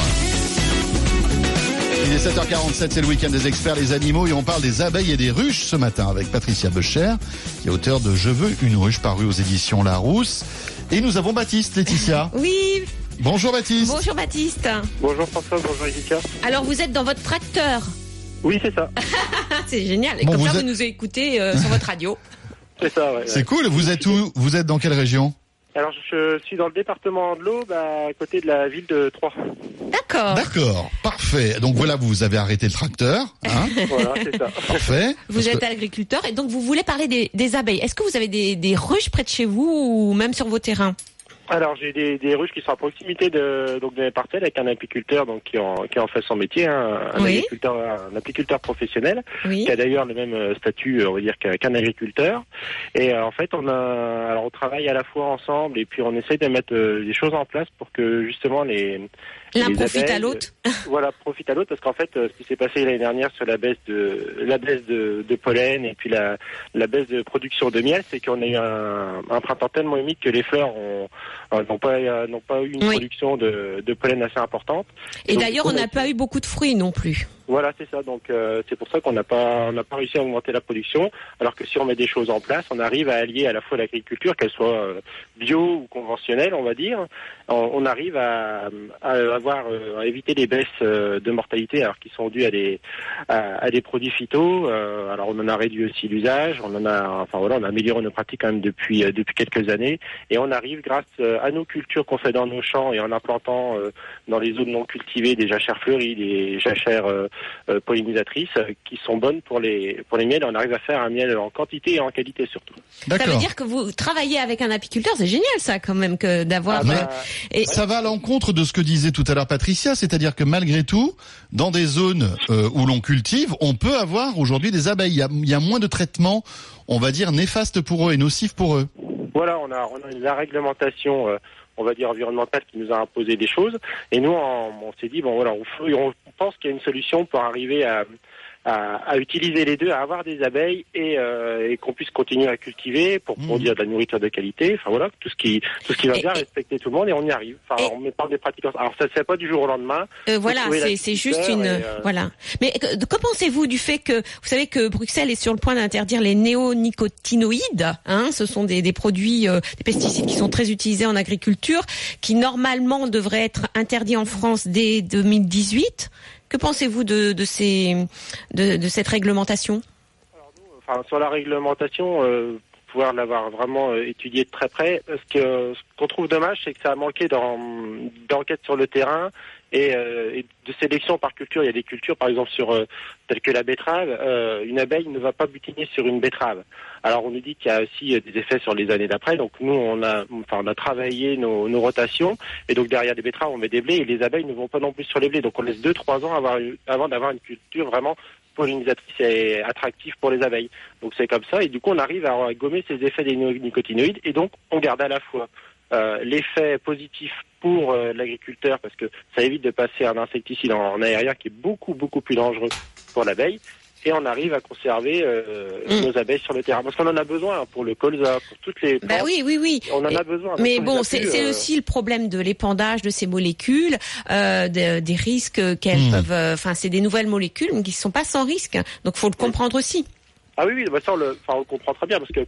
Il est 7h47, c'est le week-end des experts les animaux et on parle des abeilles et des ruches ce matin avec Patricia Becher, qui est auteur de Je veux une ruche paru aux éditions Larousse. Et nous avons Baptiste, Laetitia. Oui, Bonjour Baptiste. bonjour Baptiste. Bonjour François, bonjour Jessica. Alors vous êtes dans votre tracteur. Oui, c'est ça. C'est génial. Et Bon, comme vous ça, êtes- vous nous écoutez euh, sur votre radio. C'est ça, ouais. C'est cool, vous êtes où? Vous êtes dans quelle région? Alors, je suis dans le département de l'Aube, à côté de la ville de Troyes. D'accord. D'accord, parfait. Donc voilà, vous avez arrêté le tracteur. Hein Voilà, c'est ça. Parfait. Vous Parce êtes que- agriculteur et donc vous voulez parler des, des abeilles. Est-ce que vous avez des, des ruches près de chez vous ou même sur vos terrains? Alors, j'ai des, des ruches qui sont à proximité de, donc, de mes parcelles avec un apiculteur, donc, qui en, qui en fait son métier, hein, un, Oui. agriculteur, un apiculteur professionnel, Oui. qui a d'ailleurs le même euh, statut, on va dire, qu'un qu'un agriculteur. Et euh, en fait, on a, alors, on travaille à la fois ensemble et puis on essaye de mettre euh, des choses en place pour que justement les, L'un profite à l'autre. voilà, profite à l'autre parce qu'en fait, euh, ce qui s'est passé l'année dernière sur la baisse de la baisse de, de pollen et puis la, la baisse de production de miel, c'est qu'on a eu un, un printemps tellement humide que les fleurs ont euh, n'ont pas euh, n'ont pas eu une Oui. production de, de pollen assez importante. Et d'ailleurs, on n'a pas eu beaucoup de fruits non plus. Voilà, c'est ça. Donc euh, c'est pour ça qu'on n'a pas on n'a pas réussi à augmenter la production. Alors que si on met des choses en place, on arrive à allier à la fois l'agriculture, qu'elle soit euh, bio ou conventionnelle, on va dire. On, arrive à, à avoir euh, à éviter les baisses euh, de mortalité, alors qui sont dues à des à, à des produits phyto. Alors on en a réduit aussi l'usage. On en a enfin voilà, on a amélioré nos pratiques quand même depuis depuis quelques années. Et on arrive grâce à nos cultures qu'on fait dans nos champs et en implantant dans les zones non cultivées des jachères fleuries, des jachères pollinisatrices euh, qui sont bonnes pour les pour les miels. On arrive à faire un miel en quantité et en qualité surtout. Ça veut dire que vous travaillez avec un apiculteur, c'est génial ça quand même que d'avoir. Ah bah, euh, et- Ça va à l'encontre de ce que disait tout à l'heure Patricia, c'est-à-dire que malgré tout, dans des zones euh, où l'on cultive, on peut avoir aujourd'hui des abeilles. Il y, a, il y a moins de traitements, on va dire, néfastes pour eux et nocifs pour eux. Voilà, on a, on a la réglementation, euh, on va dire environnementale, qui nous a imposé des choses. Et nous, on, s'est dit bon voilà, on pense qu'il y a une solution pour arriver à, à, à utiliser les deux, à avoir des abeilles et, euh, et qu'on puisse continuer à cultiver pour Mhm. produire de la nourriture de qualité. Enfin voilà, tout ce qui tout ce qui va Et- bien, respecter tout le monde et on y arrive. Enfin, on met pas des pratiques. Alors ça se fait pas du jour au lendemain. Euh, voilà, c'est juste une et, euh, voilà. Mais que, que pensez-vous du fait que vous savez que Bruxelles est sur le point d'interdire les néonicotinoïdes hein, Ce sont des, des produits, euh, des pesticides qui sont très utilisés en agriculture, qui normalement devraient être interdits en France dès 2018. Que pensez-vous de, de ces de, de cette réglementation? Enfin, sur la réglementation, euh, pouvoir l'avoir vraiment euh, étudié de très près. Ce qu'on trouve dommage, c'est que ça a manqué d'en- d'enquête sur le terrain et, euh, et de sélection par culture. Il y a des cultures, par exemple, sur euh, telles que la betterave. euh, une abeille ne va pas butiner sur une betterave. Alors, on nous dit qu'il y a aussi euh, des effets sur les années d'après. Donc, nous, on a, enfin, on a travaillé nos, rotations et donc derrière les betteraves, on met des blés et les abeilles ne vont pas non plus sur les blés. Donc, on laisse deux, trois ans avant d'avoir une culture vraiment pollinisatrice et attractive pour les abeilles. Donc c'est comme ça, et du coup on arrive à gommer ces effets des nicotinoïdes, et donc on garde à la fois l'effet positif pour euh, l'agriculteur, parce que ça évite de passer un insecticide en, en aérien qui est beaucoup beaucoup plus dangereux pour l'abeille, et on arrive à conserver euh, Mm. nos abeilles sur le terrain, parce qu'on en a besoin hein, pour le colza, pour toutes les Bah oui, oui, oui. on en Et- a besoin. Mais bon, c'est euh, aussi le problème de l'épandage de ces molécules, euh, de- des risques qu'elles Hmm. peuvent. euh, Enfin, c'est des nouvelles molécules mais qui ne sont pas sans risque. Donc, faut le comprendre aussi. Ah oui, oui, bah ça on le, enfin, on le comprend très bien, parce que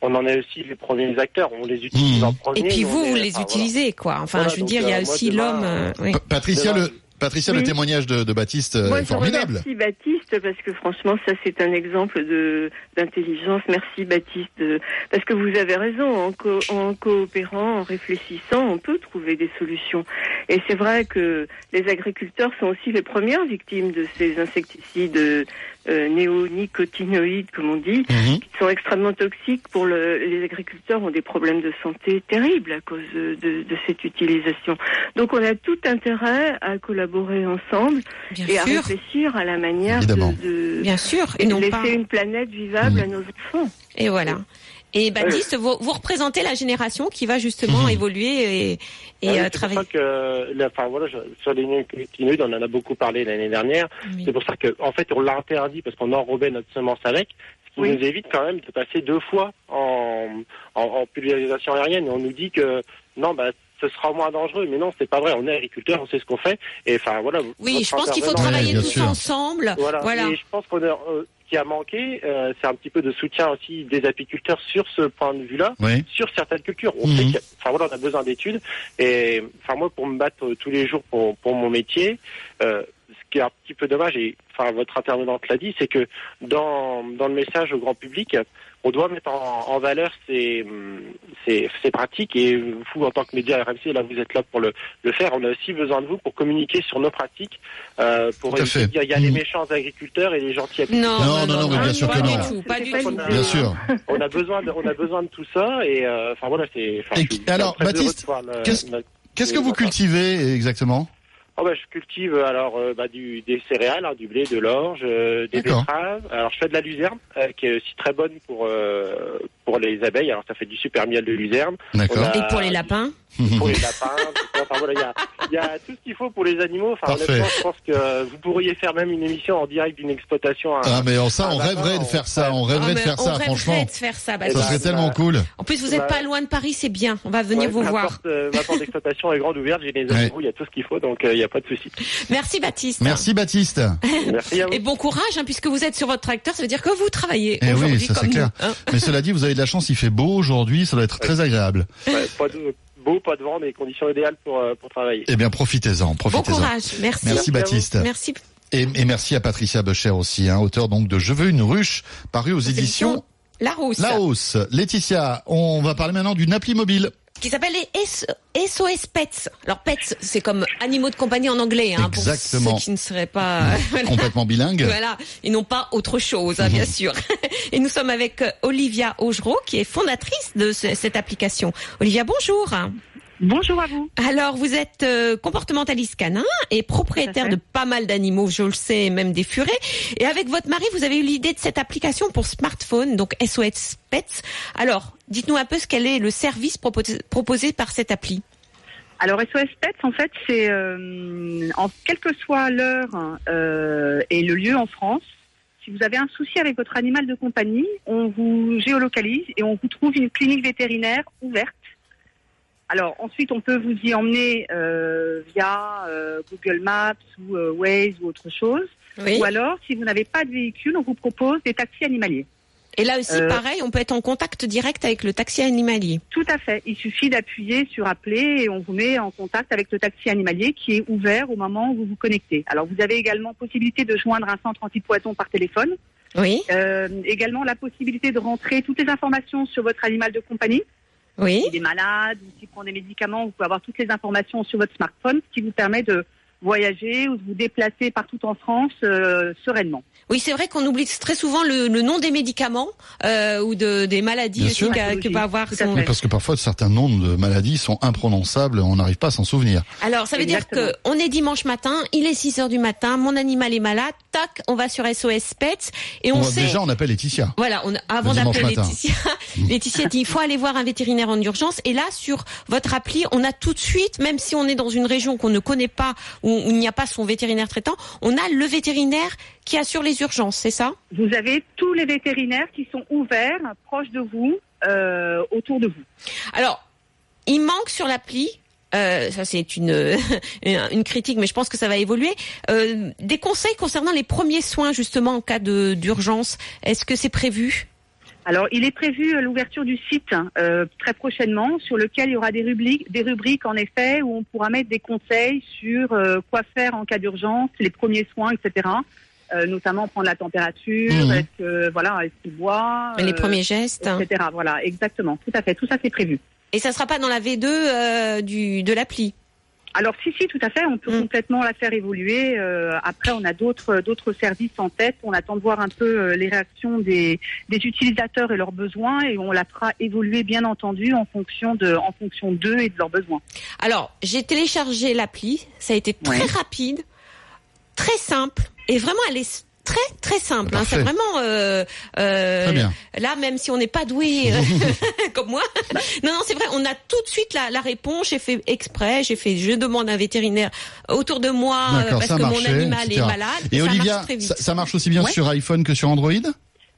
on en est aussi les premiers acteurs, on les utilise en premier. Et puis vous, vous est- les enfin, voilà. utilisez, quoi. Enfin, Voilà, je veux donc, dire, il y a euh, aussi l'homme. euh, oui. Patricia, le, Patricia, le témoignage de, de Baptiste euh, Moi, est formidable. remercie Baptiste parce que franchement, ça c'est un exemple de d'intelligence. Merci Baptiste, de- parce que vous avez raison. En, co- en coopérant, en réfléchissant, on peut trouver des solutions. Et c'est vrai que les agriculteurs sont aussi les premières victimes de ces insecticides euh, néonicotinoïdes, comme on dit, Mhm. qui sont extrêmement toxiques pour le, les agriculteurs ont des problèmes de santé terribles à cause de, de- de cette utilisation. Donc on a tout intérêt à collaborer ensemble Bien et à réfléchir à la manière Évidemment. de, de bien sûr. et non laisser pas. une planète vivable Mhm. à nos enfants. Et voilà. Et Baptiste, vous, vous représentez la génération qui va justement Mhm. évoluer et, et Ah oui, euh, c'est pour travailler. ça que, enfin voilà, je- sur les nicotinoïdes, on en a beaucoup parlé l'année dernière. Oui. C'est pour ça que, en fait, on l'a interdit parce qu'on enrobait notre semence avec, ce qui Oui. nous évite quand même de passer deux fois en, en, en, pulvérisation aérienne et on nous dit que non, bah ce sera moins dangereux. Mais non, c'est pas vrai. On est agriculteur, on sait ce qu'on fait. Et enfin voilà. Oui, je pense qu'il faut travailler tous ensemble. Voilà. Voilà. Et je pense qu'on a, euh, qui a manqué, euh, c'est un petit peu de soutien aussi des apiculteurs sur ce point de vue-là, Oui. sur certaines cultures. On Mhm. sait enfin voilà, on a besoin d'études. Et enfin moi, pour me battre tous les jours pour, pour mon métier, euh, qui est un petit peu dommage, et enfin votre intervenante l'a dit, c'est que dans dans le message au grand public, on doit mettre en, en valeur ces, ces, ces pratiques et vous, en tant que média RMC, là, vous êtes là pour le, le faire. On a aussi besoin de vous pour communiquer sur nos pratiques, euh, pour Tout à éviter de dire il y a les Mhm. méchants agriculteurs et les gentils Non, agriculteurs. Non, non, non, mais bien sûr pas que du non. tout, pas du tout. pas Bien sûr. On a besoin de, on a besoin de tout ça et euh, enfin voilà, c'est. alors, Baptiste, qu'est-ce- Qu'est-ce que vous cultivez exactement? Oh bah, je cultive alors euh, bah, du, des céréales, hein, du blé, de l'orge, euh, des betteraves. Alors je fais de la luzerne, euh, qui est aussi très bonne pour euh, pour les abeilles. Alors ça fait du super miel de luzerne. D'accord. A- Et pour les lapins pour les lapins. Enfin voilà, il y a, il y a tout ce qu'il faut pour les animaux. Enfin Parfait. honnêtement, je pense que vous pourriez faire même une émission en direct d'une exploitation. à- Ah mais en ça, Ah, on rêverait non, de faire ça, on Ah, rêverait de faire on ça, rêverait franchement. de faire ça, Ça Baptiste. serait bah, tellement bah, cool. En plus, vous n'êtes bah, pas loin de Paris, c'est bien. On va venir Ouais, vous ma voir. porte, euh, ma porte d'exploitation est grande ouverte, j'ai les Ouais. animaux, il y a tout ce qu'il faut, donc euh, il n'y a pas de souci. Merci, Baptiste. Merci Baptiste. Merci à vous. Et bon courage, hein, puisque vous êtes sur votre tracteur, ça veut dire que vous travaillez Eh oui, ça, c'est clair. hein. Mais cela dit, vous avez de la chance, il fait beau aujourd'hui, ça doit être très agréable. Ouais, pas de, beau, pas de vent, mais conditions idéales pour, euh, pour travailler. Eh bien, profitez-en, Bon profitez-en. courage, merci. Merci Baptiste. Merci. Et, et merci à Patricia Becher aussi, hein, auteur donc de Je veux une ruche, paru aux éditions La Rousse. La Hausse. Laetitia, on va parler maintenant d'une appli mobile. Qui s'appelle les SOS Pets. Alors Pets, c'est comme animaux de compagnie en anglais, hein, Exactement. pour ceux qui ne seraient pas voilà. Complètement bilingue. Voilà, et non pas autre chose, hein, bien sûr. Et nous sommes avec euh, Olivia Augereau, qui est fondatrice de ce- cette application. Olivia, bonjour. Bonjour à vous. Alors, vous êtes euh, comportementaliste canin et propriétaire de pas mal d'animaux, je le sais, même des furets. Et avec votre mari, vous avez eu l'idée de cette application pour smartphone, donc SOS Pets. Alors, dites-nous un peu ce qu'elle est le service proposé, proposé par cette appli. Alors SOS Pets, en fait, c'est euh, en quelle que soit l'heure euh, et le lieu en France. Si vous avez un souci avec votre animal de compagnie, on vous géolocalise et on vous trouve une clinique vétérinaire ouverte. Alors ensuite, on peut vous y emmener euh, via euh, Google Maps ou euh, Waze ou autre chose. Oui. Ou alors, si vous n'avez pas de véhicule, on vous propose des taxis animaliers. Et là aussi, Euh, pareil, on peut être en contact direct avec le taxi animalier. Tout à fait. Il suffit d'appuyer sur appeler et on vous met en contact avec le taxi animalier qui est ouvert au moment où vous vous connectez. Alors vous avez également possibilité de joindre un centre anti-poison par téléphone. Oui, Euh, également la possibilité de rentrer toutes les informations sur votre animal de compagnie. Oui. S'il est malade ou s'il prend des médicaments, vous pouvez avoir toutes les informations sur votre smartphone, ce qui vous permet de voyager ou de vous déplacer partout en France euh, sereinement. Oui, c'est vrai qu'on oublie très souvent le, le nom des médicaments euh, ou de, des maladies aussi sûr. qu'a- que peut avoir son, parce que parfois certains noms de maladies sont imprononçables, on n'arrive pas à s'en souvenir. Alors, ça veut Exactement. dire que on est dimanche matin, il est 6 heures du matin, mon animal est malade, tac, on va sur SOS Pets et on, On- sait. Déjà, on appelle Laetitia. Voilà, on, avant d'appeler. Laetitia, Laetitia dit il faut aller voir un vétérinaire en urgence. Et là, sur votre appli, on a tout de suite, même si on est dans une région qu'on ne connaît pas, où, où il n'y a pas son vétérinaire traitant, on a le vétérinaire qui assure les urgences, c'est ça? Vous avez tous les vétérinaires qui sont ouverts, proches de vous, euh, autour de vous. Alors, il manque sur l'appli. Euh, ça c'est une une critique, mais je pense que ça va évoluer. euh, des conseils concernant les premiers soins justement en cas de d'urgence. Est-ce que c'est prévu? Alors, il est prévu euh, l'ouverture du site euh, très prochainement, sur lequel il y aura des rubriques, des rubriques en effet, où on pourra mettre des conseils sur euh, quoi faire en cas d'urgence, les premiers soins, etc. Euh, notamment prendre la température, Mhm. est-ce que voilà, est-ce qu'il boit, les premiers gestes etc. Voilà, exactement, tout à fait, tout ça c'est prévu. Et ça sera pas dans la V2 euh, du de l'appli. Alors si si tout à fait, on peut Mm. complètement la faire évoluer. Euh, après, on a d'autres d'autres services en tête. On attend de voir un peu euh, les réactions des, des utilisateurs et leurs besoins, et on la fera évoluer bien entendu en fonction de en fonction d'eux et de leurs besoins. Alors, j'ai téléchargé l'appli, ça a été très Ouais. rapide, très simple, et vraiment elle est très très simple. hein. C'est vraiment euh, euh, là, même si on n'est pas doué euh, comme moi, non non c'est vrai, on a tout de suite la, la réponse. J'ai fait exprès, j'ai fait, je demande un vétérinaire autour de moi parce que mon animal etc. est malade. Et Olivia, marche ça, ça marche aussi bien Ouais. sur iPhone que sur Android?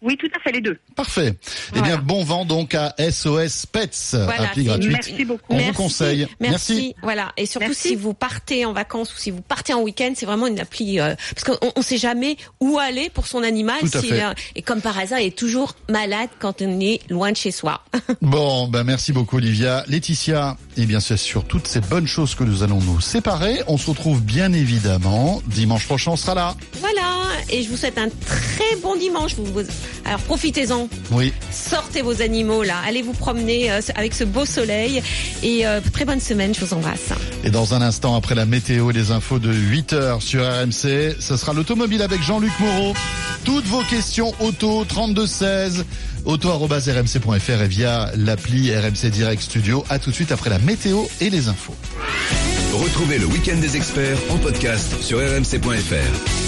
Oui, tout à fait, les deux. Parfait. Eh bien, bon vent donc à SOS Pets, Voilà, appli gratuite. Merci beaucoup. On Merci, vous conseille. Merci. Voilà. Et surtout Merci. si vous partez en vacances ou si vous partez en week-end, c'est vraiment une appli euh, parce qu'on on sait jamais où aller pour son animal. Tout à fait. est- et comme par hasard, il est toujours malade quand on est loin de chez soi. Bon, ben merci beaucoup Olivia. Laetitia, eh bien c'est sur toutes ces bonnes choses que nous allons nous séparer. On se retrouve bien évidemment dimanche prochain, on sera là. voilà. Et je vous souhaite un très bon dimanche. Alors profitez-en. Oui. Sortez vos animaux là. Allez vous promener euh, avec ce beau soleil. Et euh, très bonne semaine. Je vous embrasse. Et dans un instant, après la météo et les infos de 8 heures sur RMC, ce sera l'automobile avec Jean-Luc Moreau. Toutes vos questions auto 3216 auto@rmc.fr et via l'appli RMC Direct Studio. À tout de suite après la météo et les infos. Retrouvez le week-end des experts en podcast sur rmc.fr.